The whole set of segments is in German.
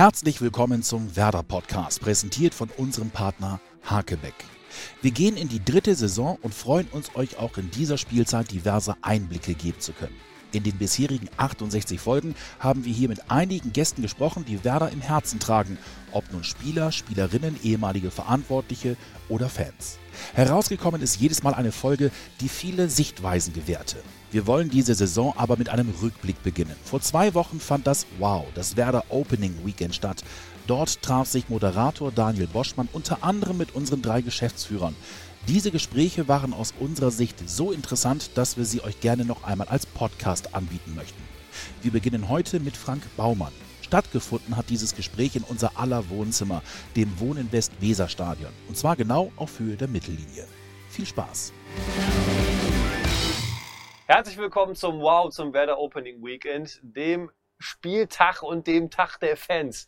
Herzlich willkommen zum Werder Podcast, präsentiert von unserem Partner Hakebeck. Wir gehen in die dritte Saison und freuen uns, euch auch in dieser Spielzeit diverse Einblicke geben zu können. In den bisherigen 68 Folgen haben wir hier mit einigen Gästen gesprochen, die Werder im Herzen tragen, ob nun Spieler, Spielerinnen, ehemalige Verantwortliche oder Fans. Herausgekommen ist jedes Mal eine Folge, die viele Sichtweisen gewährte. Wir wollen diese Saison aber mit einem Rückblick beginnen. Vor zwei Wochen fand das Wow, das Werder Opening Weekend statt. Dort traf sich Moderator Daniel Boschmann unter anderem mit unseren drei Geschäftsführern. Diese Gespräche waren aus unserer Sicht so interessant, dass wir sie euch gerne noch einmal als Podcast anbieten möchten. Wir beginnen heute mit Frank Baumann. Stattgefunden hat dieses Gespräch in unser aller Wohnzimmer, dem Wohnen West Weser Stadion. Und zwar genau auf Höhe der Mittellinie. Viel Spaß! Herzlich willkommen zum Wow, zum Werder Opening Weekend, dem Spieltag und dem Tag der Fans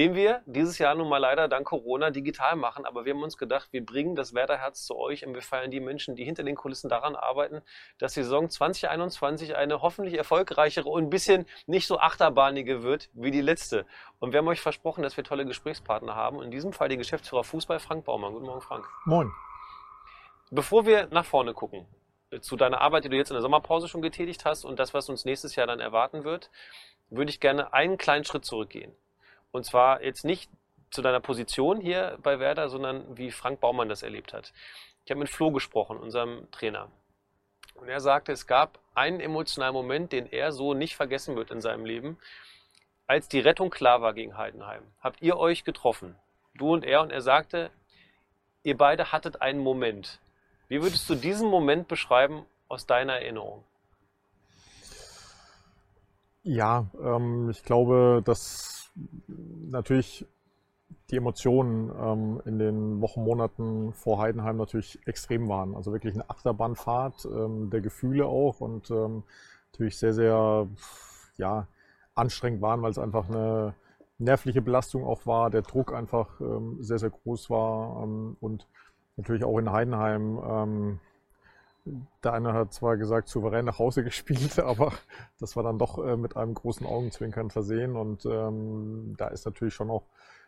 den wir dieses Jahr nun mal leider dank Corona digital machen. Aber wir haben uns gedacht, wir bringen das Werderherz zu euch und wir feiern die Menschen, die hinter den Kulissen daran arbeiten, dass die Saison 2021 eine hoffentlich erfolgreichere und ein bisschen nicht so achterbahnige wird wie die letzte. Und wir haben euch versprochen, dass wir tolle Gesprächspartner haben. Und in diesem Fall den Geschäftsführer Fußball Frank Baumann. Guten Morgen, Frank. Moin. Bevor wir nach vorne gucken, zu deiner Arbeit, die du jetzt in der Sommerpause schon getätigt hast und das, was uns nächstes Jahr dann erwarten wird, würde ich gerne einen kleinen Schritt zurückgehen. Und zwar jetzt nicht zu deiner Position hier bei Werder, sondern wie Frank Baumann das erlebt hat. Ich habe mit Flo gesprochen, unserem Trainer. Und er sagte, es gab einen emotionalen Moment, den er so nicht vergessen wird in seinem Leben, als die Rettung klar war gegen Heidenheim. Habt ihr euch getroffen? Du und er. Und er sagte, ihr beide hattet einen Moment. Wie würdest du diesen Moment beschreiben aus deiner Erinnerung? Ja, ähm, ich glaube, dass natürlich die Emotionen ähm, in den Wochen, Monaten vor Heidenheim natürlich extrem waren. Also wirklich eine Achterbahnfahrt ähm, der Gefühle auch und ähm, natürlich sehr, sehr ja, anstrengend waren, weil es einfach eine nervliche Belastung auch war, der Druck einfach ähm, sehr, sehr groß war ähm, und natürlich auch in Heidenheim ähm, der eine hat zwar gesagt, souverän nach Hause gespielt, aber das war dann doch äh, mit einem großen Augenzwinkern versehen. Und ähm, da ist natürlich schon auch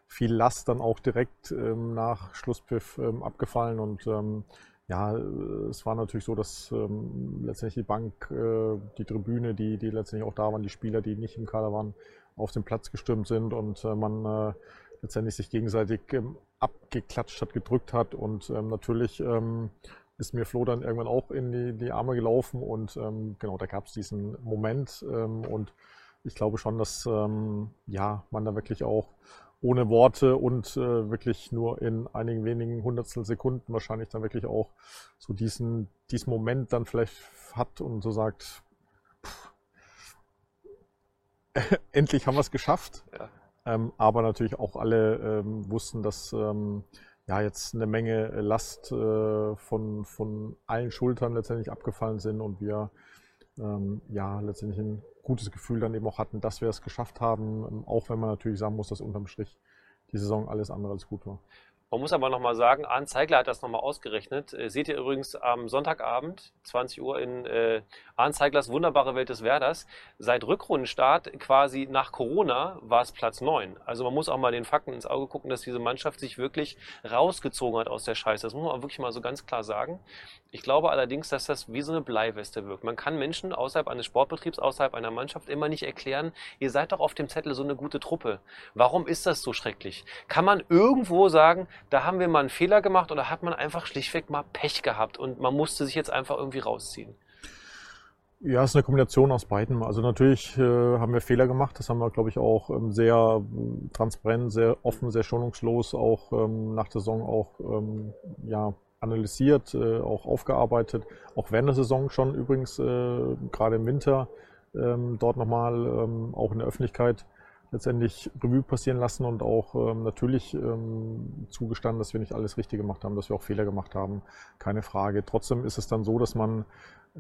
viel Last dann auch direkt ähm, nach Schlusspfiff ähm, abgefallen. Und ähm, ja, es war natürlich so, dass ähm, letztendlich die Bank, äh, die Tribüne, die, die letztendlich auch da waren, die Spieler, die nicht im Kader waren, auf den Platz gestürmt sind und äh, man äh, letztendlich sich gegenseitig ähm, abgeklatscht hat, gedrückt hat und natürlich ist mir Flo dann irgendwann auch in die, die Arme gelaufen und ähm, genau, da gab es diesen Moment ähm, und ich glaube schon, dass ähm, ja, man da wirklich auch ohne Worte und äh, wirklich nur in einigen wenigen Hundertstel Sekunden wahrscheinlich dann wirklich auch so diesen, diesen Moment dann vielleicht hat und so sagt, pff, endlich haben wir es geschafft. Ja. Ähm, aber natürlich auch alle ähm, wussten, dass ähm, ja, jetzt eine Menge äh, Last äh, von, von allen Schultern letztendlich abgefallen sind und wir ähm, ja letztendlich ein gutes Gefühl dann eben auch hatten, dass wir es geschafft haben, ähm, auch wenn man natürlich sagen muss, dass unterm Strich die Saison alles andere als gut war. Man muss aber nochmal sagen, Arndt Zeigler hat das nochmal ausgerechnet. Äh, seht ihr übrigens am Sonntagabend, 20 Uhr, in äh, Arndt Zeiglers Wunderbare Welt des Werders. Seit Rückrundenstart quasi nach Corona war es Platz 9. Also man muss auch mal den Fakten ins Auge gucken, dass diese Mannschaft sich wirklich rausgezogen hat aus der Scheiße. Das muss man wirklich mal so ganz klar sagen. Ich glaube allerdings, dass das wie so eine Bleiweste wirkt. Man kann Menschen außerhalb eines Sportbetriebs, außerhalb einer Mannschaft immer nicht erklären, ihr seid doch auf dem Zettel so eine gute Truppe. Warum ist das so schrecklich? Kann man irgendwo sagen, da haben wir mal einen Fehler gemacht oder hat man einfach schlichtweg mal Pech gehabt und man musste sich jetzt einfach irgendwie rausziehen? Ja, es ist eine Kombination aus beiden. Also natürlich äh, haben wir Fehler gemacht. Das haben wir, glaube ich, auch ähm, sehr äh, transparent, sehr offen, sehr schonungslos auch ähm, nach der Saison auch ähm, ja, analysiert, äh, auch aufgearbeitet. Auch während der Saison schon übrigens, äh, gerade im Winter, ähm, dort nochmal ähm, auch in der Öffentlichkeit letztendlich Revue passieren lassen und auch ähm, natürlich ähm, zugestanden, dass wir nicht alles richtig gemacht haben, dass wir auch Fehler gemacht haben, keine Frage. Trotzdem ist es dann so, dass man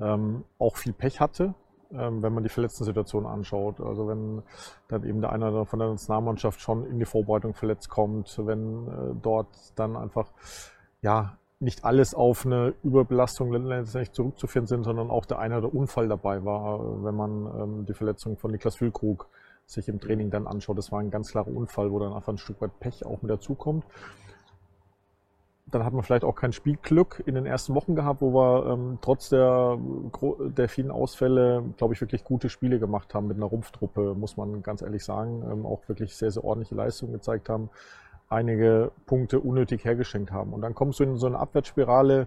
ähm, auch viel Pech hatte, ähm, wenn man die verletzten Situationen anschaut. Also wenn dann eben der eine von der Nationalmannschaft schon in die Vorbereitung verletzt kommt, wenn äh, dort dann einfach ja nicht alles auf eine Überbelastung letztendlich zurückzuführen sind, sondern auch der eine oder Unfall dabei war, wenn man ähm, die Verletzung von Niklas Füllkrug sich im Training dann anschaut. Das war ein ganz klarer Unfall, wo dann einfach ein Stück weit Pech auch mit dazukommt. Dann hat man vielleicht auch kein Spielglück in den ersten Wochen gehabt, wo wir ähm, trotz der, der vielen Ausfälle, glaube ich, wirklich gute Spiele gemacht haben mit einer Rumpftruppe, muss man ganz ehrlich sagen. Ähm, auch wirklich sehr, sehr ordentliche Leistungen gezeigt haben. Einige Punkte unnötig hergeschenkt haben. Und dann kommst du in so eine Abwärtsspirale.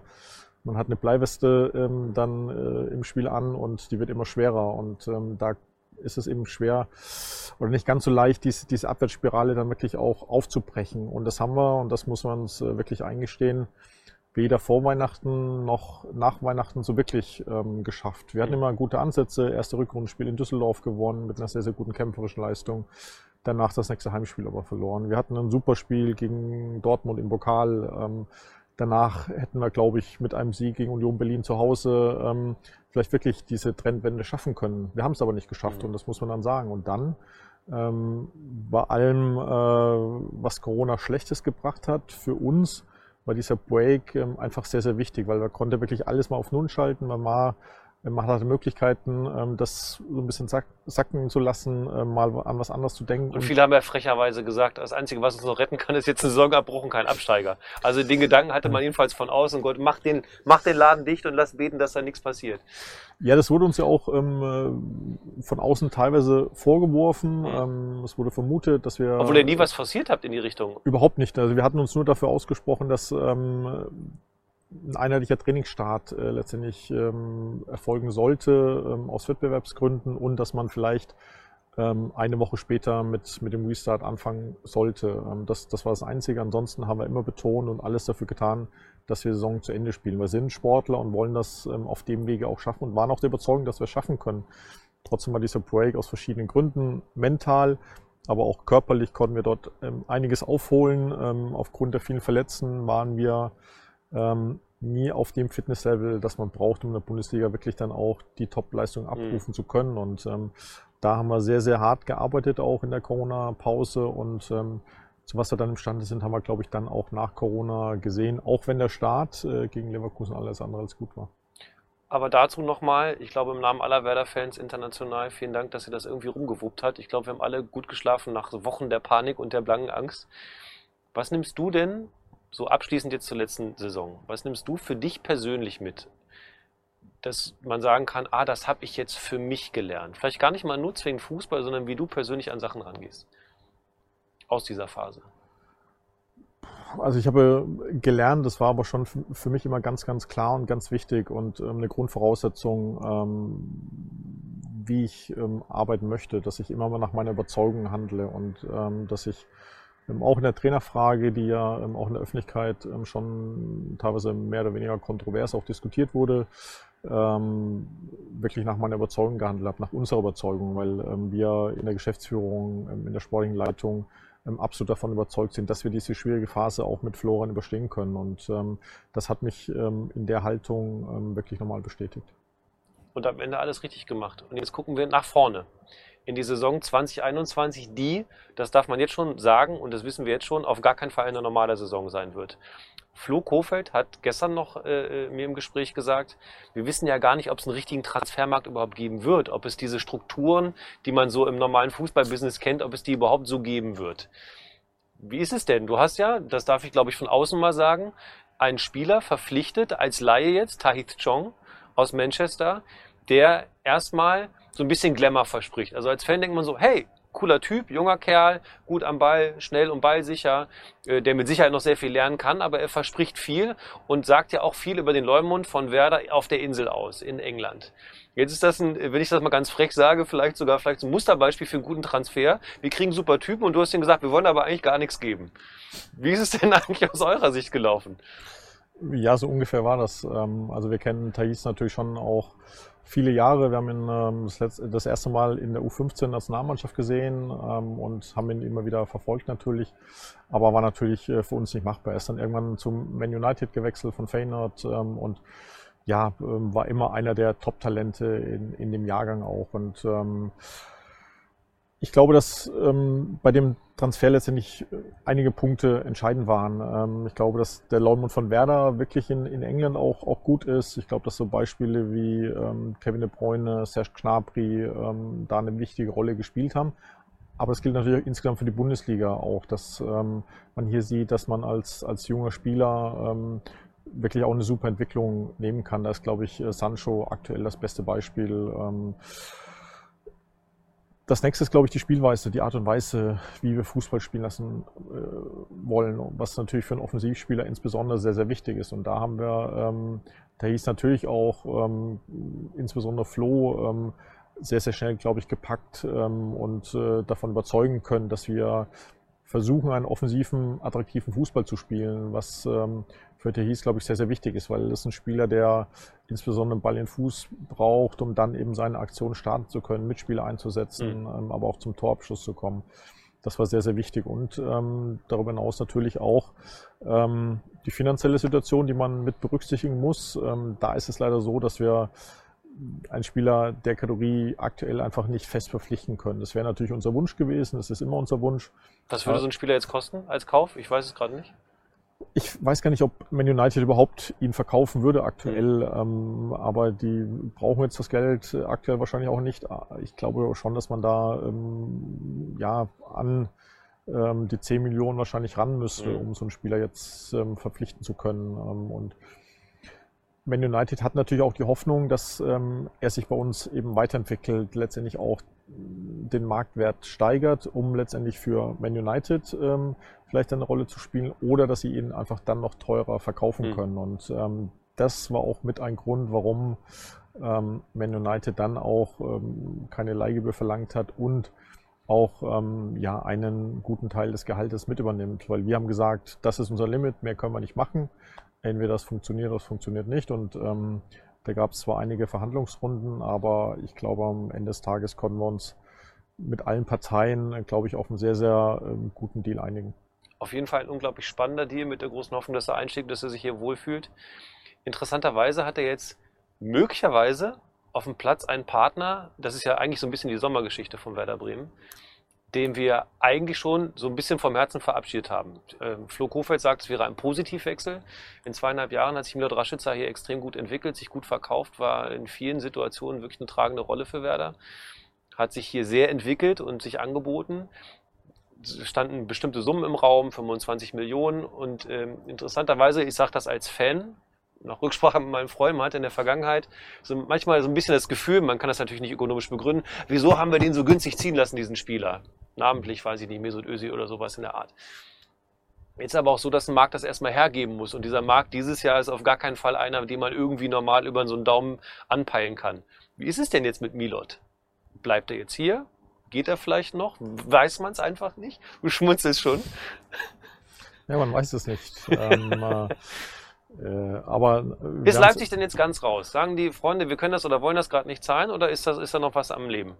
Man hat eine Bleiweste ähm, dann äh, im Spiel an und die wird immer schwerer. Und ähm, da ist es eben schwer oder nicht ganz so leicht, diese, diese Abwärtsspirale dann wirklich auch aufzubrechen. Und das haben wir und das muss man uns äh, wirklich eingestehen, weder vor Weihnachten noch nach Weihnachten so wirklich ähm, geschafft. Wir hatten immer gute Ansätze, erste Rückrundenspiel in Düsseldorf gewonnen mit einer sehr, sehr guten kämpferischen Leistung. Danach das nächste Heimspiel aber verloren. Wir hatten ein super Spiel gegen Dortmund im Pokal. Ähm, danach hätten wir, glaube ich, mit einem Sieg gegen Union Berlin zu Hause ähm, vielleicht wirklich diese Trendwende schaffen können. Wir haben es aber nicht geschafft mhm. und das muss man dann sagen. Und dann ähm, bei allem, äh, was Corona Schlechtes gebracht hat, für uns war dieser Break ähm, einfach sehr, sehr wichtig, weil man konnte wirklich alles mal auf Null schalten. Man war man hatte Möglichkeiten, ähm, das so ein bisschen sacken zu lassen, äh, mal an was anderes zu denken. Und viele haben ja frecherweise gesagt, das Einzige, was uns noch retten kann, ist jetzt ein Saisonabbruch und kein Absteiger. Also den Gedanken hatte man jedenfalls von außen, Gott, mach den, mach den Laden dicht und lass beten, dass da nichts passiert. Ja, das wurde uns ja auch ähm, von außen teilweise vorgeworfen. Mhm. Ähm, es wurde vermutet, dass wir... Obwohl ihr nie was forciert habt in die Richtung. Überhaupt nicht. Also wir hatten uns nur dafür ausgesprochen, dass ähm, ein einheitlicher Trainingsstart äh, letztendlich ähm, erfolgen sollte ähm, aus Wettbewerbsgründen und dass man vielleicht ähm, eine Woche später mit, mit dem Restart anfangen sollte. Ähm, das, das war das Einzige. Ansonsten haben wir immer betont und alles dafür getan, dass wir Saison zu Ende spielen. Wir sind Sportler und wollen das ähm, auf dem Wege auch schaffen und waren auch der Überzeugung, dass wir es schaffen können. Trotzdem war dieser Break aus verschiedenen Gründen mental, aber auch körperlich konnten wir dort ähm, einiges aufholen. Aufgrund der vielen Verletzten waren wir ähm, nie auf dem Fitnesslevel, das man braucht, um in der Bundesliga wirklich dann auch die Top-Leistung mhm. abrufen mhm. zu können. Und ähm, da haben wir sehr, sehr hart gearbeitet, auch in der Corona-Pause. Und ähm, zu was wir dann imstande sind, haben wir, glaube ich, dann auch nach Corona gesehen, auch wenn der Start äh, gegen Leverkusen alles andere als gut war. Aber dazu nochmal, ich glaube im Namen aller Werder-Fans international, vielen Dank, dass ihr das irgendwie rumgewuppt hat. Ich glaube, wir haben alle gut geschlafen nach Wochen der Panik und der blanken Angst. Was nimmst du denn so abschließend jetzt zur letzten Saison. Was nimmst du für dich persönlich mit, dass man sagen kann, ah, das habe ich jetzt für mich gelernt? Vielleicht gar nicht mal nur zwingend Fußball, sondern wie du persönlich an Sachen rangehst. Aus dieser Phase. Also ich habe gelernt, das war aber schon für mich immer ganz, ganz klar und ganz wichtig und ähm, eine Grundvoraussetzung, ähm, wie ich ähm, arbeiten möchte, dass ich immer nach meiner Überzeugung handle und dass ich auch in der Trainerfrage, die ja ähm, auch in der Öffentlichkeit ähm, schon teilweise mehr oder weniger kontrovers auch diskutiert wurde, wirklich nach meiner Überzeugung gehandelt habe, nach unserer Überzeugung, weil wir in der Geschäftsführung, in der sportlichen Leitung absolut davon überzeugt sind, dass wir diese schwierige Phase auch mit Florian überstehen können. Und das hat mich in der Haltung wirklich nochmal bestätigt. Und am Ende alles richtig gemacht. Und jetzt gucken wir nach vorne in die Saison 2021, die, das darf man jetzt schon sagen und das wissen wir jetzt schon, auf gar keinen Fall eine normale Saison sein wird. Flo Kofeld hat gestern noch äh, mir im Gespräch gesagt, wir wissen ja gar nicht, ob es einen richtigen Transfermarkt überhaupt geben wird, ob es diese Strukturen, die man so im normalen Fußballbusiness kennt, ob es die überhaupt so geben wird. Wie ist es denn? Du hast ja, das darf ich glaube ich von außen mal sagen, einen Spieler verpflichtet als Laie jetzt, Tahith Chong aus Manchester, der erstmal so ein bisschen Glamour verspricht. Also als Fan denkt man so, hey, cooler Typ, junger Kerl, gut am Ball, schnell und ballsicher, äh, der mit Sicherheit noch sehr viel lernen kann, aber er verspricht viel und sagt ja auch viel über den Leumund von Werder auf der Insel aus in England. Jetzt ist das ein, wenn ich das mal ganz frech sage, vielleicht sogar vielleicht ein Musterbeispiel für einen guten Transfer. Wir kriegen super Typen und du hast ihm gesagt, wir wollen aber eigentlich gar nichts geben. Wie ist es denn eigentlich aus eurer Sicht gelaufen? Ja, so ungefähr war das. Ähm, also wir kennen Thais natürlich schon auch viele Jahre. Wir haben ihn ähm, das, letzte, das, erste Mal in der U15-Nationalmannschaft gesehen ähm, und haben ihn immer wieder verfolgt natürlich. Aber war natürlich äh, für uns nicht machbar. Er ist dann irgendwann zum Man United gewechselt von Feyenoord ähm, und ja, ähm, war immer einer der Top-Talente in, in dem Jahrgang auch. Und ähm, ich glaube, dass ähm, bei dem Transfer letztendlich äh, einige Punkte entscheidend waren. Ähm, ich glaube, dass der Leumund von Werder wirklich in, in England auch, auch gut ist. Ich glaube, dass so Beispiele wie ähm, Kevin De Bruyne, Serge ähm, da eine wichtige Rolle gespielt haben. aber es gilt natürlich insgesamt für die Bundesliga auch, dass ähm, man hier sieht, dass man als, als junger Spieler ähm, wirklich auch eine super Entwicklung nehmen kann. Da ist, glaube ich, Sancho aktuell das beste Beispiel. Das nächste ist, glaube ich, die Spielweise, die Art und Weise, wie wir Fußball spielen lassen äh, wollen, was natürlich für einen Offensivspieler insbesondere sehr, sehr wichtig ist. Und da haben wir, ähm, da hieß natürlich auch ähm, insbesondere Flo ähm, sehr, sehr schnell, glaube ich, gepackt ähm, und äh, davon überzeugen können, dass wir versuchen, einen offensiven, attraktiven Fußball zu spielen, was ähm, für Tehis, glaube ich, sehr, sehr wichtig ist, weil das ist ein Spieler, der insbesondere einen Ball in Fuß braucht, um dann eben seine Aktion starten zu können, Mitspieler einzusetzen, mhm. ähm, aber auch zum Torabschluss zu kommen. Das war sehr, sehr wichtig. Und ähm, darüber hinaus natürlich auch ähm, die finanzielle Situation, die man mit berücksichtigen muss. Ähm, da ist es leider so, dass wir einen Spieler der Kategorie aktuell einfach nicht fest verpflichten können. Das wäre natürlich unser Wunsch gewesen, das ist immer unser Wunsch. Was würde so ein Spieler jetzt kosten als Kauf? Ich weiß es gerade nicht ich weiß gar nicht, ob Man United überhaupt ihn verkaufen würde aktuell, mhm. ähm, aber die brauchen jetzt das Geld aktuell wahrscheinlich auch nicht. Ich glaube schon, dass man da ähm, ja an ähm, die 10 Millionen wahrscheinlich ran müsste, mhm. um so einen Spieler jetzt verpflichten zu können. Und man United hat natürlich auch die Hoffnung, dass ähm, er sich bei uns eben weiterentwickelt, letztendlich auch den Marktwert steigert, um letztendlich für Man United ähm, vielleicht eine Rolle zu spielen oder dass sie ihn einfach dann noch teurer verkaufen mhm. können. Und ähm, das war auch mit ein Grund, warum ähm, Man United dann auch ähm, keine Leihgebühr verlangt hat und auch ähm, ja, einen guten Teil des Gehaltes mit übernimmt, weil wir haben gesagt, das ist unser Limit, mehr können wir nicht machen entweder das funktioniert oder es funktioniert nicht. Und ähm, da gab es zwar einige Verhandlungsrunden, aber ich glaube, am Ende des Tages konnten wir uns mit allen Parteien, glaube ich, auf einen sehr, sehr ähm, guten Deal einigen. Auf jeden Fall ein unglaublich spannender Deal mit der großen Hoffnung, dass er einsteigt, dass er sich hier wohlfühlt. Interessanterweise hat er jetzt möglicherweise auf dem Platz einen Partner, das ist ja eigentlich so ein bisschen die Sommergeschichte von Werder Bremen, den wir eigentlich schon so ein bisschen vom Herzen verabschiedet haben. Ähm, Flo Kofeld sagt, es wäre ein Positivwechsel. In zweieinhalb Jahren hat sich Milot Raschitzer hier extrem gut entwickelt, sich gut verkauft, war in vielen Situationen wirklich eine tragende Rolle für Werder. Hat sich hier sehr entwickelt und sich angeboten. Es standen bestimmte Summen im Raum, 25 Millionen. Und ähm, interessanterweise, ich sage das als Fan, nach Rücksprache mit meinem Freund, man hatte in der Vergangenheit so manchmal so ein bisschen das Gefühl, man kann das natürlich nicht ökonomisch begründen, wieso haben wir den so günstig ziehen lassen, diesen Spieler? Namentlich, weiß ich nicht, Mesut Özil oder sowas in der Art. Jetzt aber auch so, dass ein Markt das erstmal hergeben muss. Und dieser Markt dieses Jahr ist auf gar keinen Fall einer, den man irgendwie normal über so einen Daumen anpeilen kann. Wie ist es denn jetzt mit Milot? Bleibt er jetzt hier? Geht er vielleicht noch? Weiß man es einfach nicht? Du schmunzelst schon. Ja, man weiß es nicht. ähm, äh, äh, aber ist Leipzig denn jetzt ganz raus? Sagen die Freunde, wir können das oder wollen das gerade nicht zahlen oder ist, das, ist da noch was am Leben?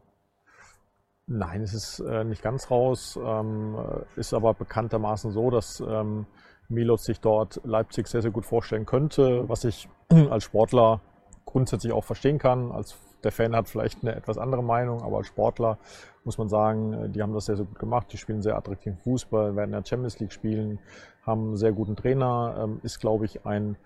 Nein, es ist äh, nicht ganz raus, ähm, ist aber bekanntermaßen so, dass ähm, Milot sich dort Leipzig sehr, sehr gut vorstellen könnte, was ich als Sportler grundsätzlich auch verstehen kann. Als der Fan hat vielleicht eine etwas andere Meinung, aber als Sportler muss man sagen, äh, die haben das sehr, sehr gut gemacht. Die spielen sehr attraktiven Fußball, werden in der Champions League spielen, haben einen sehr guten Trainer, ähm, ist, glaube ich, ein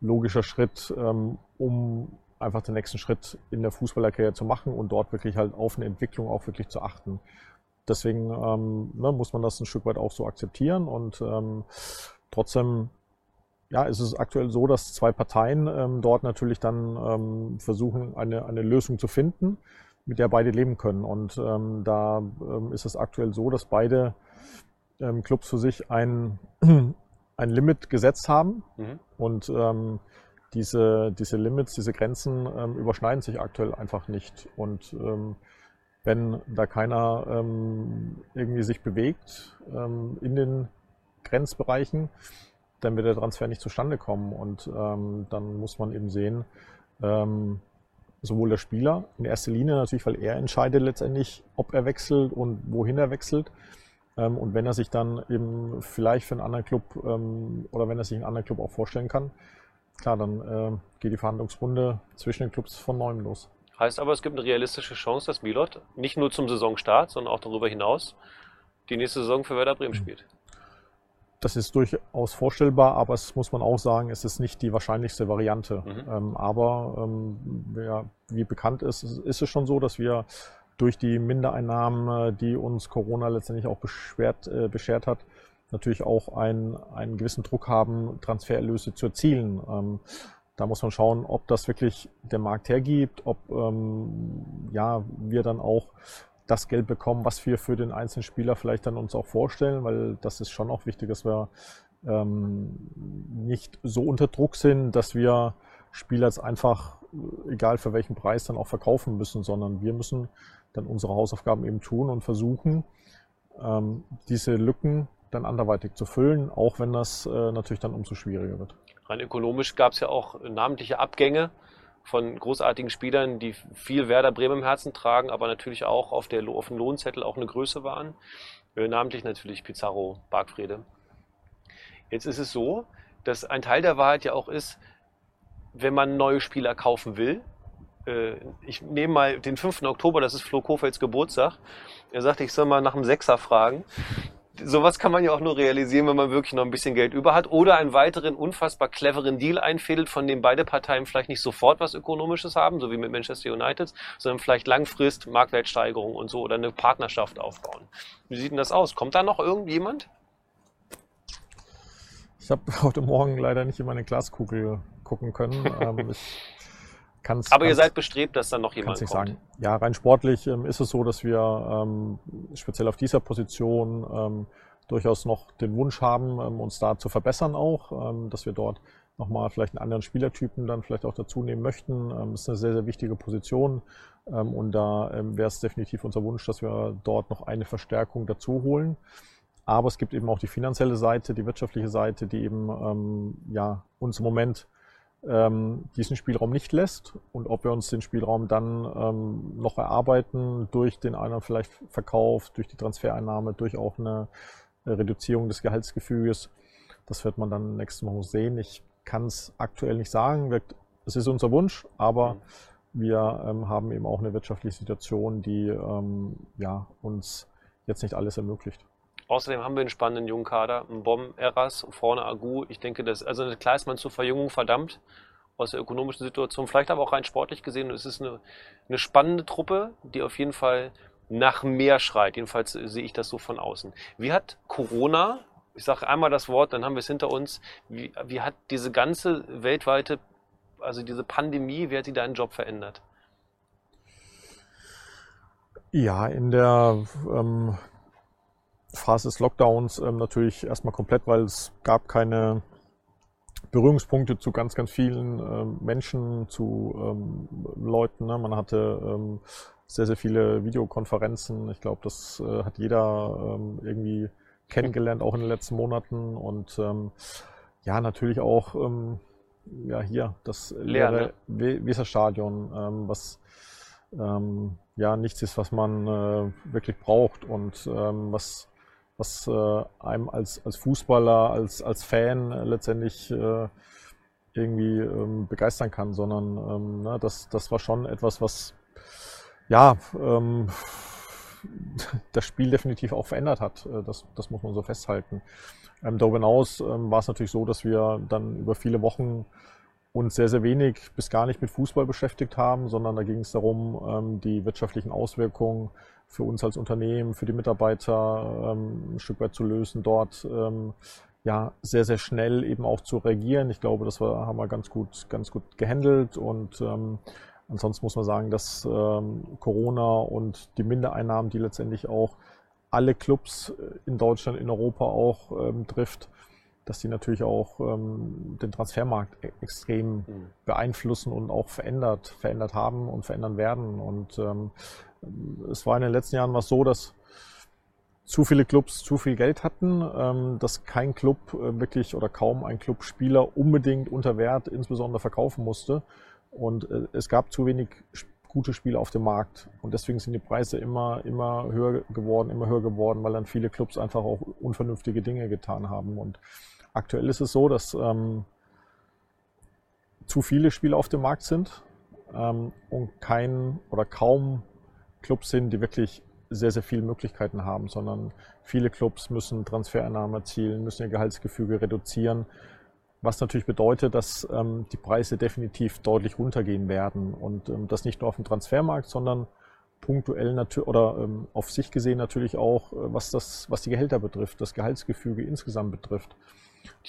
logischer Schritt, ähm, um einfach den nächsten Schritt in der Fußballerkarriere zu machen und dort wirklich halt auf eine Entwicklung auch wirklich zu achten. Deswegen ähm, ne, muss man das ein Stück weit auch so akzeptieren und ähm, trotzdem ja, es ist aktuell so, dass zwei Parteien ähm, dort natürlich dann ähm, versuchen, eine, eine Lösung zu finden, mit der beide leben können. Und ähm, da ähm, ist es aktuell so, dass beide ähm, Clubs für sich ein, ein Limit gesetzt haben. Mhm. Und ähm, diese, diese Limits, diese Grenzen ähm, überschneiden sich aktuell einfach nicht. Und ähm, wenn da keiner ähm, irgendwie sich bewegt ähm, in den Grenzbereichen, dann wird der Transfer nicht zustande kommen. Und ähm, dann muss man eben sehen, ähm, sowohl der Spieler, in erster Linie natürlich, weil er entscheidet letztendlich, ob er wechselt und wohin er wechselt. Und wenn er sich dann eben vielleicht für einen anderen Club oder wenn er sich einen anderen Club auch vorstellen kann, klar, dann äh, geht die Verhandlungsrunde zwischen den Clubs von neuem los. Heißt aber, es gibt eine realistische Chance, dass Milot nicht nur zum Saisonstart, sondern auch darüber hinaus die nächste Saison für Werder Bremen mhm. spielt. Das ist durchaus vorstellbar, aber es muss man auch sagen, es ist nicht die wahrscheinlichste Variante. Mhm. Ähm, aber ähm, ja, wie bekannt ist, ist es schon so, dass wir durch die Mindereinnahmen, die uns Corona letztendlich auch beschwert, äh, beschert hat, natürlich auch einen, einen gewissen Druck haben, Transfererlöse zu erzielen. Ähm, da muss man schauen, ob das wirklich der Markt hergibt, ob ähm, ja, wir dann auch das Geld bekommen, was wir für den einzelnen Spieler vielleicht dann uns auch vorstellen, weil das ist schon auch wichtig, dass wir ähm, nicht so unter Druck sind, dass wir Spieler jetzt einfach, egal für welchen Preis, dann auch verkaufen müssen, sondern wir müssen dann unsere Hausaufgaben eben tun und versuchen, ähm, diese Lücken dann anderweitig zu füllen, auch wenn das äh, natürlich dann umso schwieriger wird. Rein ökonomisch gab es ja auch namentliche Abgänge von großartigen Spielern, die viel Werder Bremen im Herzen tragen, aber natürlich auch auf, der, auf dem Lohnzettel auch eine Größe waren. Äh, namentlich natürlich Pizarro, Bargfrede. Jetzt ist es so, dass ein Teil der Wahrheit ja auch ist, wenn man neue Spieler kaufen will, äh, ich nehme mal den 5. Oktober, das ist Flo Kofelds Geburtstag. Er sagte, ich soll mal nach einem Sechser fragen sowas kann man ja auch nur realisieren, wenn man wirklich noch ein bisschen Geld über hat oder einen weiteren unfassbar cleveren Deal einfädelt, von dem beide Parteien vielleicht nicht sofort was Ökonomisches haben, so wie mit Manchester United, sondern vielleicht langfrist Marktwertsteigerung und so oder eine Partnerschaft aufbauen. Wie sieht denn das aus? Kommt da noch irgendjemand? Ich habe heute Morgen leider nicht in meine Glaskugel gucken können. ähm, ich Kann's, Aber ihr seid bestrebt, dass dann noch jemand kommt. Sagen. Ja, rein sportlich ähm, ist es so, dass wir ähm, speziell auf dieser Position ähm, durchaus noch den Wunsch haben, ähm, uns da zu verbessern auch, ähm, dass wir dort nochmal vielleicht einen anderen Spielertypen dann vielleicht auch dazu nehmen möchten. Ähm, das ist eine sehr, sehr wichtige Position und da wäre es definitiv unser Wunsch, dass wir dort noch eine Verstärkung dazu holen. Aber es gibt eben auch die finanzielle Seite, die wirtschaftliche Seite, die eben ja, uns im Moment ähm, diesen Spielraum nicht lässt und ob wir uns den Spielraum dann ähm, noch erarbeiten durch den einen vielleicht Verkauf, durch die Transfereinnahme, durch auch eine Reduzierung des Gehaltsgefüges. Das wird man dann nächste Woche sehen. Ich kann es aktuell nicht sagen. Es ist unser Wunsch, aber mhm. wir ähm, haben eben auch eine wirtschaftliche Situation, die ähm, ja, uns jetzt nicht alles ermöglicht. Außerdem haben wir einen spannenden jungen Kader, einen Bom, Eras, vorne Agu. Ich denke, dass, also klar ist man zur Verjüngung verdammt aus der ökonomischen Situation, vielleicht aber auch rein sportlich gesehen. Es ist eine, eine spannende Truppe, die auf jeden Fall nach mehr schreit. Jedenfalls sehe ich das so von außen. Wie hat Corona, ich sage einmal das Wort, dann haben wir es hinter uns, wie, wie hat diese ganze weltweite, also diese Pandemie, wie hat sie deinen Job verändert? Ja, in der ähm, Phase des Lockdowns ähm, natürlich erstmal komplett, weil es gab keine Berührungspunkte zu ganz, ganz vielen ähm, Menschen, zu ähm, Leuten. Ne? Man hatte ähm, sehr, sehr viele Videokonferenzen. Ich glaube, das äh, hat jeder ähm, irgendwie kennengelernt, auch in den letzten Monaten. Und ähm, ja, natürlich auch ja, hier das leere ne? Weserstadion, was ja nichts ist, was man äh, wirklich braucht und ähm, was was äh, einem als, als Fußballer, als, als Fan äh, letztendlich äh, irgendwie ähm, begeistern kann, sondern ähm, ne, das, das war schon etwas, was ja ähm, das Spiel definitiv auch verändert hat. Äh, das, das muss man so festhalten. Ähm, darüber hinaus ähm, war es natürlich so, dass wir dann über viele Wochen uns sehr, sehr wenig bis gar nicht mit Fußball beschäftigt haben, sondern da ging es darum, ähm, die wirtschaftlichen Auswirkungen für uns als Unternehmen, für die Mitarbeiter ähm, ein Stück weit zu lösen, dort ähm, ja sehr, sehr schnell eben auch zu reagieren. Ich glaube, das war, haben wir ganz gut, ganz gut gehandelt und ähm, ansonsten muss man sagen, dass ähm, Corona und die Mindereinnahmen, die letztendlich auch alle Clubs in Deutschland, in Europa auch ähm, trifft, dass die natürlich auch ähm, den Transfermarkt e-, extrem mhm. beeinflussen und auch verändert, verändert haben und verändern werden. Und ähm, es war in den letzten Jahren was so, dass zu viele Clubs zu viel Geld hatten, ähm, dass kein Club äh, wirklich oder kaum ein Club Spieler unbedingt unter Wert insbesondere verkaufen musste. Und äh, es gab zu wenig gute Spiele auf dem Markt. Und deswegen sind die Preise immer, immer höher geworden, immer höher geworden, weil dann viele Clubs einfach auch unvernünftige Dinge getan haben. Und aktuell ist es so, dass ähm, zu viele Spiele auf dem Markt sind ähm, und kein oder kaum Clubs sind, die wirklich sehr, sehr viele Möglichkeiten haben, sondern viele Clubs müssen Transfereinnahmen erzielen, müssen ihr Gehaltsgefüge reduzieren, was natürlich bedeutet, dass ähm, die Preise definitiv deutlich runtergehen werden und ähm, das nicht nur auf dem Transfermarkt, sondern punktuell natürlich oder ähm, auf sich gesehen natürlich auch, äh, was das, was die Gehälter betrifft, das Gehaltsgefüge insgesamt betrifft.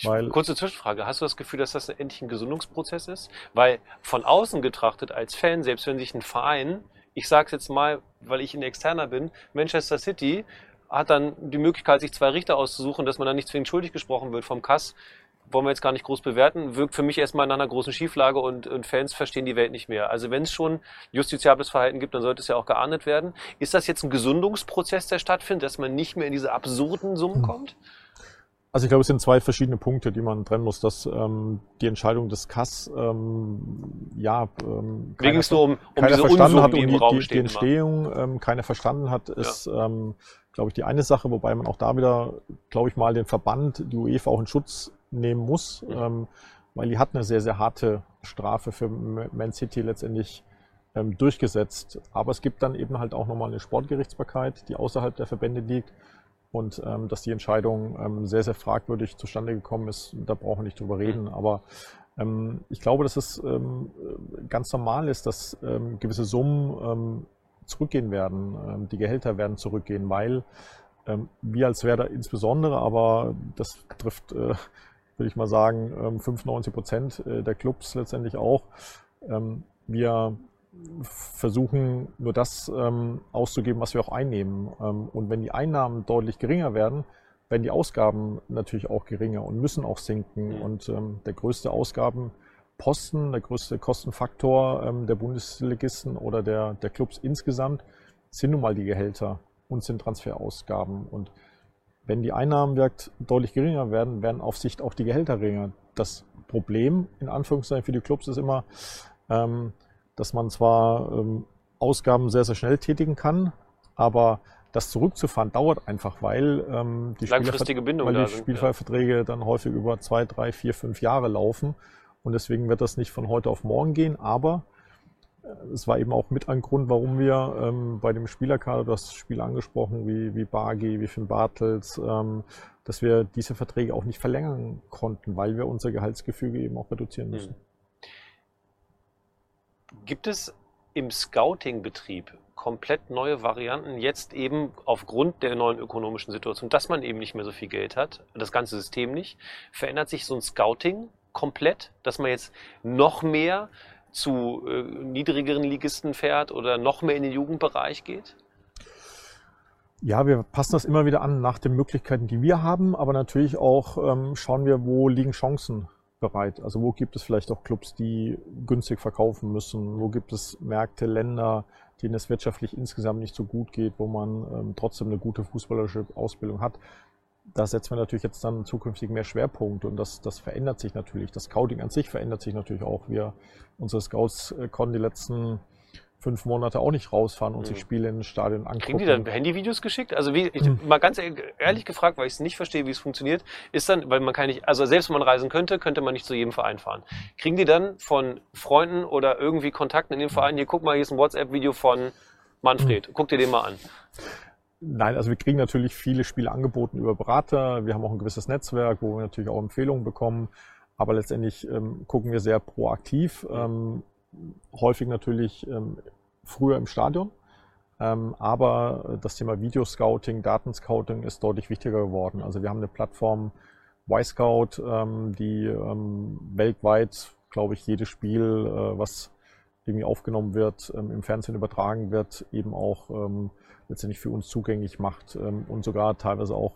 Weil Kurze Zwischenfrage. Hast du das Gefühl, dass das endlich ein Gesundungsprozess ist? Weil von außen getrachtet als Fan, selbst wenn sich ein Verein, ich sage es jetzt mal, weil ich ein Externer bin, Manchester City hat dann die Möglichkeit, sich zwei Richter auszusuchen, dass man dann nicht zwingend schuldig gesprochen wird vom Kass. Wollen wir jetzt gar nicht groß bewerten, wirkt für mich erstmal nach einer großen Schieflage und, und Fans verstehen die Welt nicht mehr. Also wenn es schon justiziables Verhalten gibt, dann sollte es ja auch geahndet werden. Ist das jetzt ein Gesundungsprozess, der stattfindet, dass man nicht mehr in diese absurden Summen hm. Also ich glaube, es sind zwei verschiedene Punkte, die man trennen muss. Dass ähm, die Entscheidung des Kass, ähm, ja, ähm, es nur um, um diese verstanden hat die und die, die, die Entstehung ähm, keiner verstanden hat, ist, ja. ähm, glaube ich, die eine Sache, wobei man auch da wieder, glaube ich mal, den Verband, die UEFA auch in Schutz nehmen muss, mhm. ähm, weil die hat eine sehr, sehr harte Strafe für Man City letztendlich ähm, durchgesetzt. Aber es gibt dann eben halt auch nochmal eine Sportgerichtsbarkeit, die außerhalb der Verbände liegt und ähm, dass die Entscheidung ähm, sehr, sehr fragwürdig zustande gekommen ist, da brauchen wir nicht drüber reden. Aber ähm, ich glaube, dass es ähm, ganz normal ist, dass ähm, gewisse Summen ähm, zurückgehen werden. Die Gehälter werden zurückgehen, weil wir als Werder insbesondere, aber das trifft, äh, würde ich mal sagen, ähm, 95 Prozent äh, der Clubs letztendlich auch. Wir versuchen nur das ähm, auszugeben, was wir auch einnehmen. Ähm, und wenn die Einnahmen deutlich geringer werden, werden die Ausgaben natürlich auch geringer und müssen auch sinken. Mhm. Und ähm, der größte Ausgabenposten, der größte Kostenfaktor ähm, der Bundesligisten oder der, der Clubs insgesamt sind nun mal die Gehälter und sind Transferausgaben. Und wenn die Einnahmen wirkt, deutlich geringer werden, werden auf Sicht auch die Gehälter geringer. Das Problem in Anführungszeichen für die Clubs ist immer, ähm, dass man zwar ähm, Ausgaben sehr, sehr schnell tätigen kann, aber das zurückzufahren dauert einfach, weil ähm, die, Langfristige Bindung weil die Spielverträge ja. dann häufig über zwei, drei, vier, fünf Jahre laufen. Und deswegen wird das nicht von heute auf morgen gehen. Aber äh, es war eben auch mit ein Grund, warum wir ähm, bei dem Spielerkader, du hast Spieler angesprochen, wie, wie Bargi, wie Finn Bartels, ähm, dass wir diese Verträge auch nicht verlängern konnten, weil wir unser Gehaltsgefüge eben auch reduzieren müssen. Mhm. Gibt es im Scouting-Betrieb komplett neue Varianten, jetzt eben aufgrund der neuen ökonomischen Situation, dass man eben nicht mehr so viel Geld hat, das ganze System nicht, verändert sich so ein Scouting komplett, dass man jetzt noch mehr zu äh, niedrigeren Ligisten fährt oder noch mehr in den Jugendbereich geht? Ja, wir passen das immer wieder an nach den Möglichkeiten, die wir haben, aber natürlich auch ähm, schauen wir, wo liegen Chancen bereit? Also wo gibt es vielleicht auch Clubs, die günstig verkaufen müssen? Wo gibt es Märkte, Länder, denen es wirtschaftlich insgesamt nicht so gut geht, wo man ähm, trotzdem eine gute fußballerische Ausbildung hat? Da setzen wir natürlich jetzt dann zukünftig mehr Schwerpunkt und das, das verändert sich natürlich. Das Scouting an sich verändert sich natürlich auch. Wir, unsere Scouts äh, konnten die letzten fünf Monate auch nicht rausfahren und mhm. sich Spiele in den Stadion angucken. Kriegen die dann Handyvideos geschickt? Also wie, ich, mhm. mal ganz ehrlich gefragt, weil ich es nicht verstehe, wie es funktioniert, ist dann, weil man kann nicht, also selbst wenn man reisen könnte, könnte man nicht zu jedem Verein fahren. Kriegen die dann von Freunden oder irgendwie Kontakten in dem Verein, hier guck mal, hier ist ein WhatsApp-Video von Manfred, mhm. guck dir den mal an. Nein, also wir kriegen natürlich viele Spiele angeboten über Berater. Wir haben auch ein gewisses Netzwerk, wo wir natürlich auch Empfehlungen bekommen. Aber letztendlich ähm, gucken wir sehr proaktiv. Ähm, häufig natürlich ähm, früher im Stadion. Ähm, aber das Thema Videoscouting, Datenscouting ist deutlich wichtiger geworden. Also wir haben eine Plattform Y-Scout, ähm, die weltweit, glaube ich, jedes Spiel, äh, was irgendwie aufgenommen wird, im Fernsehen übertragen wird, eben auch letztendlich für uns zugänglich macht und sogar teilweise auch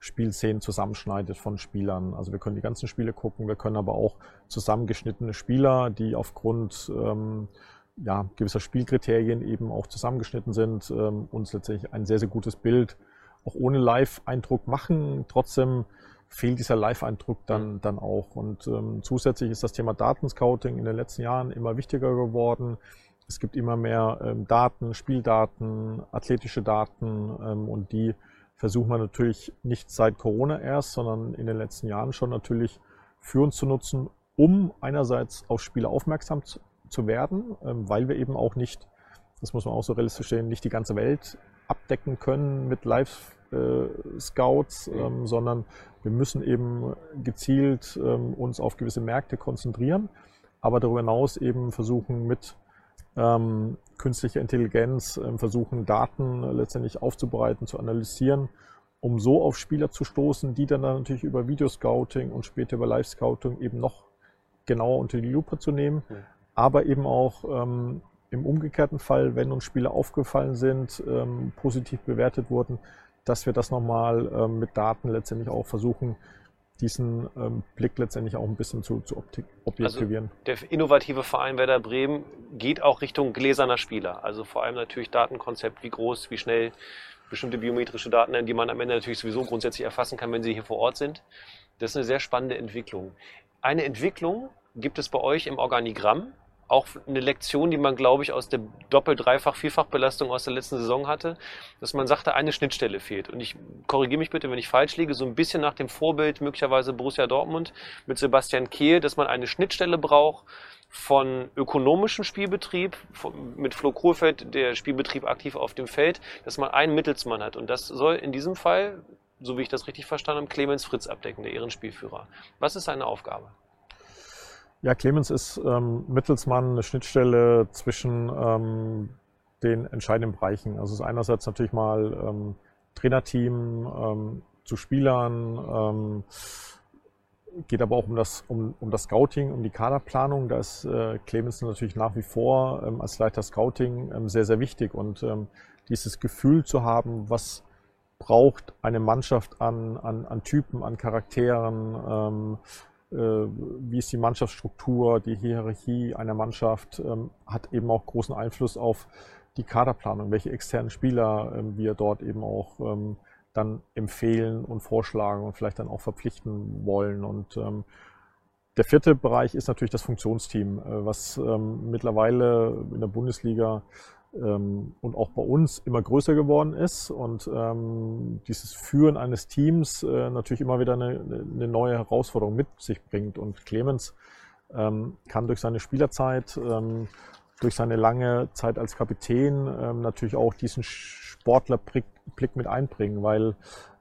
Spielszenen zusammenschneidet von Spielern. Also wir können die ganzen Spiele gucken, wir können aber auch zusammengeschnittene Spieler, die aufgrund ähm, ja, gewisser Spielkriterien eben auch zusammengeschnitten sind, ähm, uns letztendlich ein sehr, sehr gutes Bild auch ohne Live-Eindruck machen. Trotzdem fehlt dieser Live-Eindruck dann, mhm. dann auch. Und ähm, zusätzlich ist das Thema Datenscouting in den letzten Jahren immer wichtiger geworden. Es gibt immer mehr ähm, Daten, Spieldaten, athletische Daten ähm, und die versuchen wir natürlich nicht seit Corona erst, sondern in den letzten Jahren schon natürlich für uns zu nutzen, um einerseits auf Spiele aufmerksam zu, werden, ähm, weil wir eben auch nicht, das muss man auch so realistisch sehen, nicht die ganze Welt abdecken können mit Live-Scouts, äh, ähm, sondern wir müssen eben gezielt ähm, uns auf gewisse Märkte konzentrieren, aber darüber hinaus eben versuchen mit ähm, künstliche Intelligenz, ähm, versuchen Daten äh, letztendlich aufzubereiten, zu analysieren, um so auf Spieler zu stoßen, die dann natürlich über Videoscouting und später über Live-Scouting eben noch genauer unter die Lupe zu nehmen, mhm. aber eben auch ähm, im umgekehrten Fall, wenn uns Spieler aufgefallen sind, ähm, positiv bewertet wurden, dass wir das nochmal ähm, mit Daten letztendlich auch versuchen, diesen ähm, Blick letztendlich auch ein bisschen zu, zu objektivieren. Also der innovative Verein Werder Bremen geht auch Richtung gläserner Spieler. Also vor allem natürlich Datenkonzept, wie groß, wie schnell bestimmte biometrische Daten, die man am Ende natürlich sowieso grundsätzlich erfassen kann, wenn sie hier vor Ort sind. Das ist eine sehr spannende Entwicklung. Eine Entwicklung gibt es bei euch im Organigramm, auch eine Lektion, die man, glaube ich, aus der Doppel-, Dreifach-, Vierfachbelastung aus der letzten Saison hatte, dass man sagte, eine Schnittstelle fehlt. Und ich korrigiere mich bitte, wenn ich falsch liege, so ein bisschen nach dem Vorbild möglicherweise Borussia Dortmund mit Sebastian Kehl, dass man eine Schnittstelle braucht von ökonomischem Spielbetrieb, von, mit Flo Kohlfeld, der Spielbetrieb aktiv auf dem Feld, dass man einen Mittelsmann hat. Und das soll in diesem Fall, so wie ich das richtig verstanden habe, Clemens Fritz abdecken, der Ehrenspielführer. Was ist seine Aufgabe? Ja, Clemens ist ähm, Mittelsmann, eine Schnittstelle zwischen ähm, den entscheidenden Bereichen. Also es ist einerseits natürlich mal ähm, Trainerteam ähm, zu Spielern, ähm, geht aber auch um das, um, um das Scouting, um die Kaderplanung. Da ist äh, Clemens natürlich nach wie vor ähm, als Leiter Scouting ähm, sehr, sehr wichtig. Und ähm, dieses Gefühl zu haben, was braucht eine Mannschaft an, an, an Typen, an Charakteren, ähm, äh, wie ist die Mannschaftsstruktur, die Hierarchie einer Mannschaft, ähm, hat eben auch großen Einfluss auf die Kaderplanung, welche externen Spieler ähm, wir dort eben auch ähm, dann empfehlen und vorschlagen und vielleicht dann auch verpflichten wollen. Und der vierte Bereich ist natürlich das Funktionsteam, äh, was mittlerweile in der Bundesliga ähm, und auch bei uns immer größer geworden ist und ähm, dieses Führen eines Teams äh, natürlich immer wieder eine, eine, neue Herausforderung mit sich bringt. Und Clemens ähm, kann durch seine Spielerzeit, ähm, durch seine lange Zeit als Kapitän ähm, natürlich auch diesen Sportlerblick mit einbringen, weil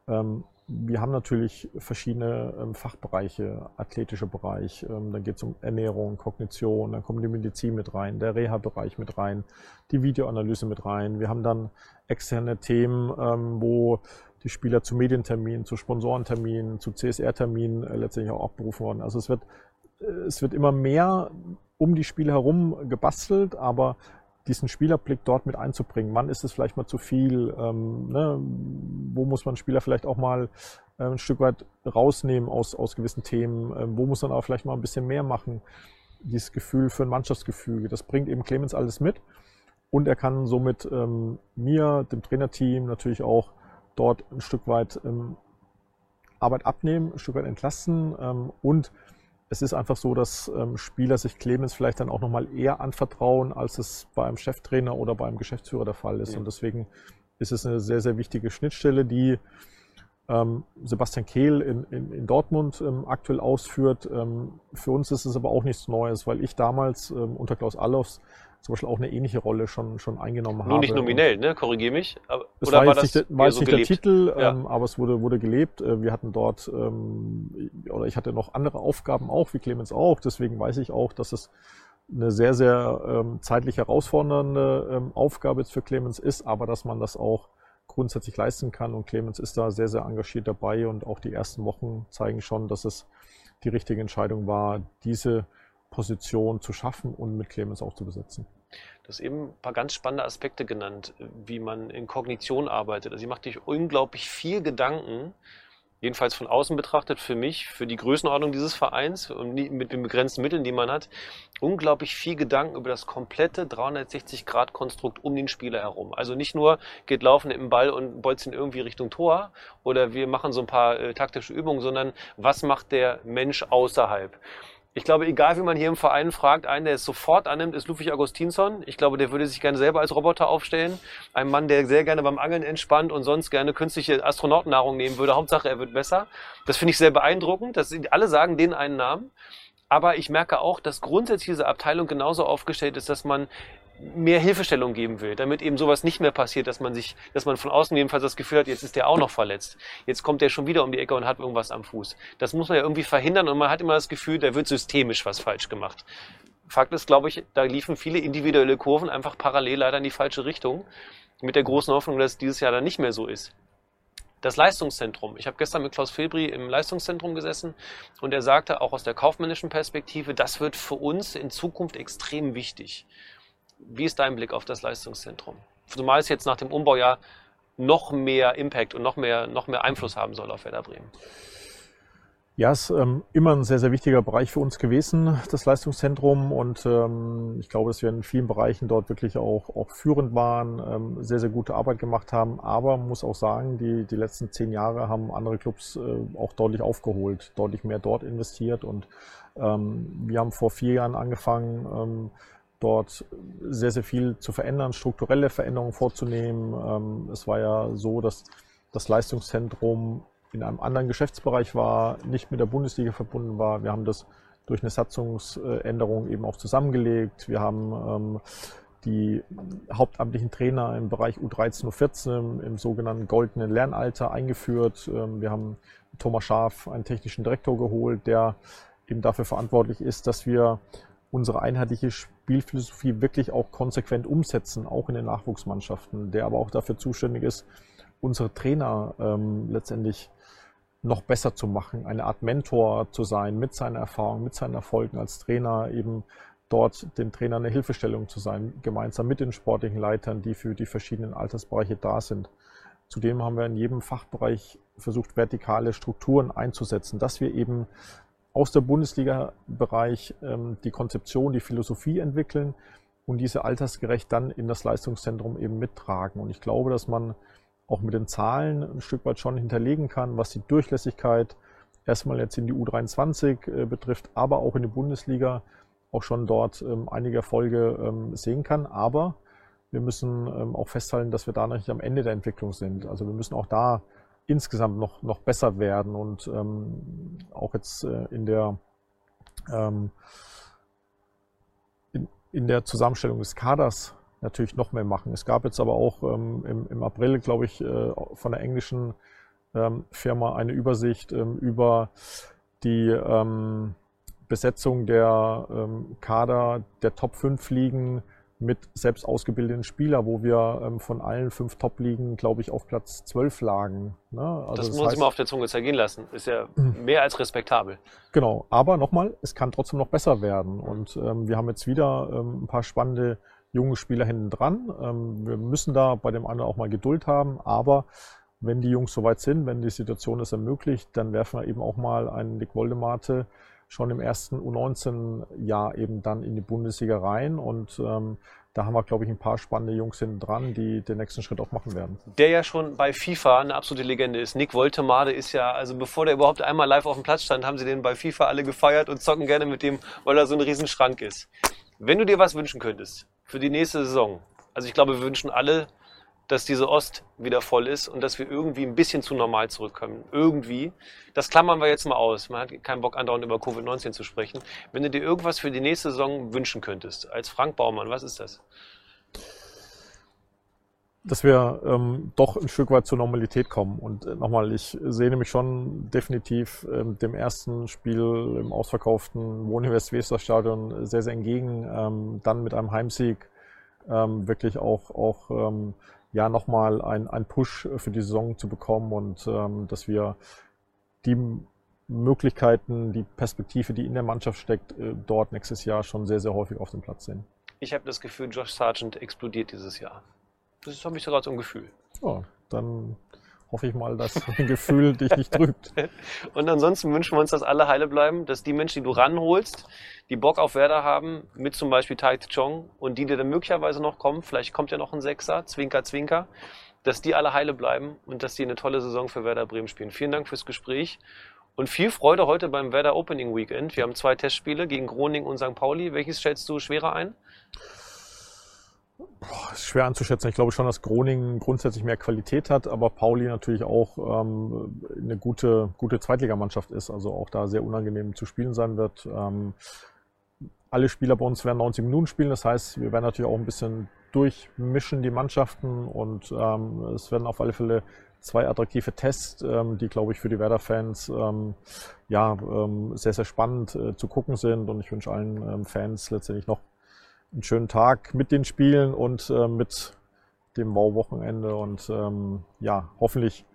ähm, wir haben natürlich verschiedene ähm, Fachbereiche, athletischer Bereich, ähm, dann geht es um Ernährung, Kognition, dann kommt die Medizin mit rein, der Reha-Bereich mit rein, die Videoanalyse mit rein. Wir haben dann externe Themen, ähm, wo die Spieler zu Medienterminen, zu Sponsorenterminen, zu CSR-Terminen äh, letztendlich auch abberufen worden. Also es wird, äh, es wird immer mehr um die Spiele herum gebastelt, aber diesen Spielerblick dort mit einzubringen. Wann ist es vielleicht mal zu viel? Ähm, ne? Wo muss man Spieler vielleicht auch mal äh, ein Stück weit rausnehmen aus, aus gewissen Themen? Ähm, wo muss man auch vielleicht mal ein bisschen mehr machen? Dieses Gefühl für ein Mannschaftsgefüge, das bringt eben Clemens alles mit. Und er kann somit ähm, mir, dem Trainerteam natürlich auch dort ein Stück weit ähm, Arbeit abnehmen, ein Stück weit entlasten ähm, und es ist einfach so, dass ähm, Spieler sich Clemens vielleicht dann auch nochmal eher anvertrauen, als es bei einem Cheftrainer oder bei einem Geschäftsführer der Fall ist. Ja. Und deswegen ist es eine sehr, sehr wichtige Schnittstelle, die ähm, Sebastian Kehl in, in, in Dortmund ähm, aktuell ausführt. Ähm, für uns ist es aber auch nichts Neues, weil ich damals ähm, unter Klaus Allofs zum Beispiel auch eine ähnliche Rolle schon, schon eingenommen habe. Nur nicht nominell, ne? Korrigiere mich. Aber, oder war, war das nicht, war so nicht der Titel, ja. ähm, aber es wurde, wurde gelebt. Äh, wir hatten dort, ähm, oder ich hatte noch andere Aufgaben auch, wie Clemens auch. Deswegen weiß ich auch, dass es eine sehr, sehr ähm, zeitlich herausfordernde ähm, Aufgabe jetzt für Clemens ist, aber dass man das auch grundsätzlich leisten kann. Und Clemens ist da sehr, sehr engagiert dabei und auch die ersten Wochen zeigen schon, dass es die richtige Entscheidung war, diese Position zu schaffen und mit Clemens auch zu besetzen. Du hast eben ein paar ganz spannende Aspekte genannt, wie man in Kognition arbeitet. Also ich mache dich unglaublich viel Gedanken, jedenfalls von außen betrachtet, für mich, für die Größenordnung dieses Vereins und mit den begrenzten Mitteln, die man hat, unglaublich viel Gedanken über das komplette 360-Grad-Konstrukt um den Spieler herum. Also nicht nur geht laufen im Ball und bolzen irgendwie Richtung Tor oder wir machen so ein paar äh, taktische Übungen, sondern was macht der Mensch außerhalb? Ich glaube, egal wie man hier im Verein fragt, einen, der es sofort annimmt, ist Ludwig Augustinsson. Ich glaube, der würde sich gerne selber als Roboter aufstellen. Ein Mann, der sehr gerne beim Angeln entspannt und sonst gerne künstliche Astronautennahrung nehmen würde. Hauptsache, er wird besser. Das finde ich sehr beeindruckend. Das, alle sagen den einen Namen. Aber ich merke auch, dass grundsätzlich diese Abteilung genauso aufgestellt ist, dass man mehr Hilfestellung geben will, damit eben sowas nicht mehr passiert, dass man sich, dass man von außen jedenfalls das Gefühl hat, jetzt ist der auch noch verletzt. Jetzt kommt der schon wieder um die Ecke und hat irgendwas am Fuß. Das muss man ja irgendwie verhindern und man hat immer das Gefühl, da wird systemisch was falsch gemacht. Fakt ist, glaube ich, da liefen viele individuelle Kurven einfach parallel leider in die falsche Richtung. Mit der großen Hoffnung, dass es dieses Jahr dann nicht mehr so ist. Das Leistungszentrum. Ich habe gestern mit Klaus Filbri im Leistungszentrum gesessen und er sagte auch aus der kaufmännischen Perspektive, das wird für uns in Zukunft extrem wichtig. Wie ist dein Blick auf das Leistungszentrum? Zumal es jetzt nach dem Umbaujahr noch mehr Impact und noch mehr, noch mehr Einfluss haben soll auf Werder Bremen. Ja, es ist ähm, immer ein sehr, sehr wichtiger Bereich für uns gewesen, das Leistungszentrum. Und ähm, ich glaube, dass wir in vielen Bereichen dort wirklich auch, auch führend waren, ähm, sehr, sehr gute Arbeit gemacht haben. Aber man muss auch sagen, die, die letzten zehn Jahre haben andere Clubs äh, auch deutlich aufgeholt, deutlich mehr dort investiert. Und ähm, wir haben vor vier Jahren angefangen, ähm, dort sehr, sehr viel zu verändern, strukturelle Veränderungen vorzunehmen. Ähm, es war ja so, dass das Leistungszentrum in einem anderen Geschäftsbereich war, nicht mit der Bundesliga verbunden war. Wir haben das durch eine Satzungsänderung eben auch zusammengelegt. Wir haben ähm, die hauptamtlichen Trainer im Bereich U13, U14 im sogenannten goldenen Lernalter eingeführt. Ähm, wir haben Thomas Schaaf, einen technischen Direktor geholt, der eben dafür verantwortlich ist, dass wir unsere einheitliche Spielphilosophie wirklich auch konsequent umsetzen, auch in den Nachwuchsmannschaften, der aber auch dafür zuständig ist, unsere Trainer ähm, letztendlich noch besser zu machen, eine Art Mentor zu sein mit seiner Erfahrung, mit seinen Erfolgen als Trainer, eben dort den Trainern eine Hilfestellung zu sein, gemeinsam mit den sportlichen Leitern, die für die verschiedenen Altersbereiche da sind. Zudem haben wir in jedem Fachbereich versucht, vertikale Strukturen einzusetzen, dass wir eben aus der Bundesliga-Bereich ähm, die Konzeption, die Philosophie entwickeln und diese altersgerecht dann in das Leistungszentrum eben mittragen. Und ich glaube, dass man auch mit den Zahlen ein Stück weit schon hinterlegen kann, was die Durchlässigkeit erstmal jetzt in die U23 äh, betrifft, aber auch in die Bundesliga auch schon dort ähm, einige Erfolge ähm, sehen kann. Aber wir müssen ähm, auch festhalten, dass wir da noch nicht am Ende der Entwicklung sind. Also wir müssen auch da insgesamt noch, noch besser werden und ähm, auch jetzt äh, in der ähm, in, in der Zusammenstellung des Kaders natürlich noch mehr machen. Es gab jetzt aber auch ähm, im, im, April, glaube ich, äh, von der englischen ähm, Firma eine Übersicht ähm, über die ähm, Besetzung der Kader der Top 5 Ligen mit selbst ausgebildeten Spielern, wo wir ähm, von allen fünf Top-Ligen, glaube ich, auf Platz 12 lagen. Ne? Also das, das muss man auf der Zunge zergehen lassen. Ist ja mhm. mehr als respektabel. Genau, aber nochmal, es kann trotzdem noch besser werden. Und ähm, wir haben jetzt wieder ähm, ein paar spannende junge Spieler hinten dran. Ähm, wir müssen da bei dem anderen auch mal Geduld haben, aber wenn die Jungs soweit sind, wenn die Situation es ermöglicht, dann werfen wir eben auch mal einen Nick Woldemate schon im ersten U19-Jahr eben dann in die Bundesliga rein und ähm, da haben wir, glaube ich, ein paar spannende Jungs hinten dran, die den nächsten Schritt auch machen werden. Der ja schon bei FIFA eine absolute Legende ist. Nick Woltemade ist ja, also bevor der überhaupt einmal live auf dem Platz stand, haben sie den bei FIFA alle gefeiert und zocken gerne mit dem, weil er so ein Riesenschrank ist. Wenn du dir was wünschen könntest, für die nächste Saison. Also ich glaube, wir wünschen alle, dass diese Ost wieder voll ist und dass wir irgendwie ein bisschen zu normal zurückkommen. Irgendwie. Das klammern wir jetzt mal aus. Man hat keinen Bock andauernd über Covid-19 zu sprechen. Wenn du dir irgendwas für die nächste Saison wünschen könntest, als Frank Baumann, was ist das? dass wir ähm, doch ein Stück weit zur Normalität kommen. Und äh, nochmal, ich sehe nämlich schon definitiv ähm, dem ersten Spiel im ausverkauften Wohninvest-Weser-Stadion sehr, sehr entgegen. Ähm, dann mit einem Heimsieg ähm, wirklich auch, auch ähm, ja nochmal ein, ein Push für die Saison zu bekommen und ähm, dass wir die Möglichkeiten, die Perspektive, die in der Mannschaft steckt, äh, dort nächstes Jahr schon sehr, sehr häufig auf dem Platz sehen. Ich habe das Gefühl, Josh Sargent explodiert dieses Jahr. Das habe ich sogar so ein Gefühl. Ja, dann hoffe ich mal, dass ein Gefühl dich nicht trübt. Und ansonsten wünschen wir uns, dass alle heile bleiben, dass die Menschen, die du ranholst, die Bock auf Werder haben, mit zum Beispiel Tai Chong und die, die dann möglicherweise noch kommen, vielleicht kommt ja noch ein Sechser, Zwinker, Zwinker, dass die alle heile bleiben und dass die eine tolle Saison für Werder Bremen spielen. Vielen Dank fürs Gespräch und viel Freude heute beim Werder Opening Weekend. Wir haben zwei Testspiele gegen Groningen und St. Pauli. Welches stellst du schwerer ein? Boah, ist schwer anzuschätzen. Ich glaube schon, dass Groningen grundsätzlich mehr Qualität hat, aber Pauli natürlich auch ähm, eine gute, gute Zweitligamannschaft ist, also auch da sehr unangenehm zu spielen sein wird. Ähm, alle Spieler bei uns werden 90 Minuten spielen. Das heißt, wir werden natürlich auch ein bisschen durchmischen die Mannschaften und ähm, es werden auf alle Fälle zwei attraktive Tests, ähm, die, glaube ich, für die Werder-Fans ähm, ja, ähm, sehr, sehr spannend äh, zu gucken sind. Und ich wünsche allen ähm, Fans letztendlich noch einen schönen Tag mit den Spielen und äh, mit dem Wow-Wochenende. Und ähm, ja, hoffentlich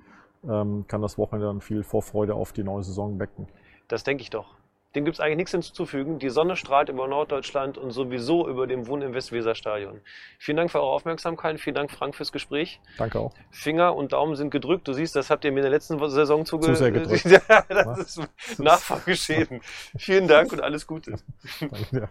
ähm, kann das Wochenende dann viel Vorfreude auf die neue Saison wecken. Das denke ich doch. Dem gibt es eigentlich nichts hinzuzufügen. Die Sonne strahlt über Norddeutschland und sowieso über dem Wohnen im Westweserstadion. Vielen Dank für eure Aufmerksamkeit. Vielen Dank, Frank, fürs Gespräch. Danke auch. Finger und Daumen sind gedrückt. Du siehst, das habt ihr mir in der letzten Saison zuge Zu sehr gedrückt. ja, das ist nachfolgeschäden. Vielen Dank und alles Gute. Danke, ja.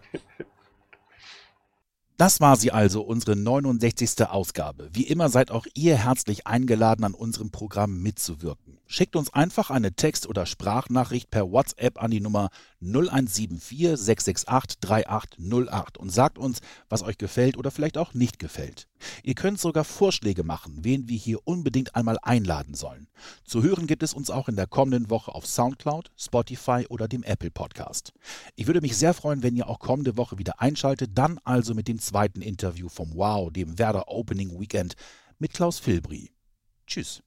Das war sie also, unsere 69. Ausgabe. Wie immer seid auch ihr herzlich eingeladen, an unserem Programm mitzuwirken. Schickt uns einfach eine Text- oder Sprachnachricht per WhatsApp an die Nummer 0174 668 3808 und sagt uns, was euch gefällt oder vielleicht auch nicht gefällt. Ihr könnt sogar Vorschläge machen, wen wir hier unbedingt einmal einladen sollen. Zu hören gibt es uns auch in der kommenden Woche auf Soundcloud, Spotify oder dem Apple Podcast. Ich würde mich sehr freuen, wenn ihr auch kommende Woche wieder einschaltet, dann also mit dem zweiten Interview vom Wow, dem Werder Opening Weekend mit Klaus Filbri. Tschüss.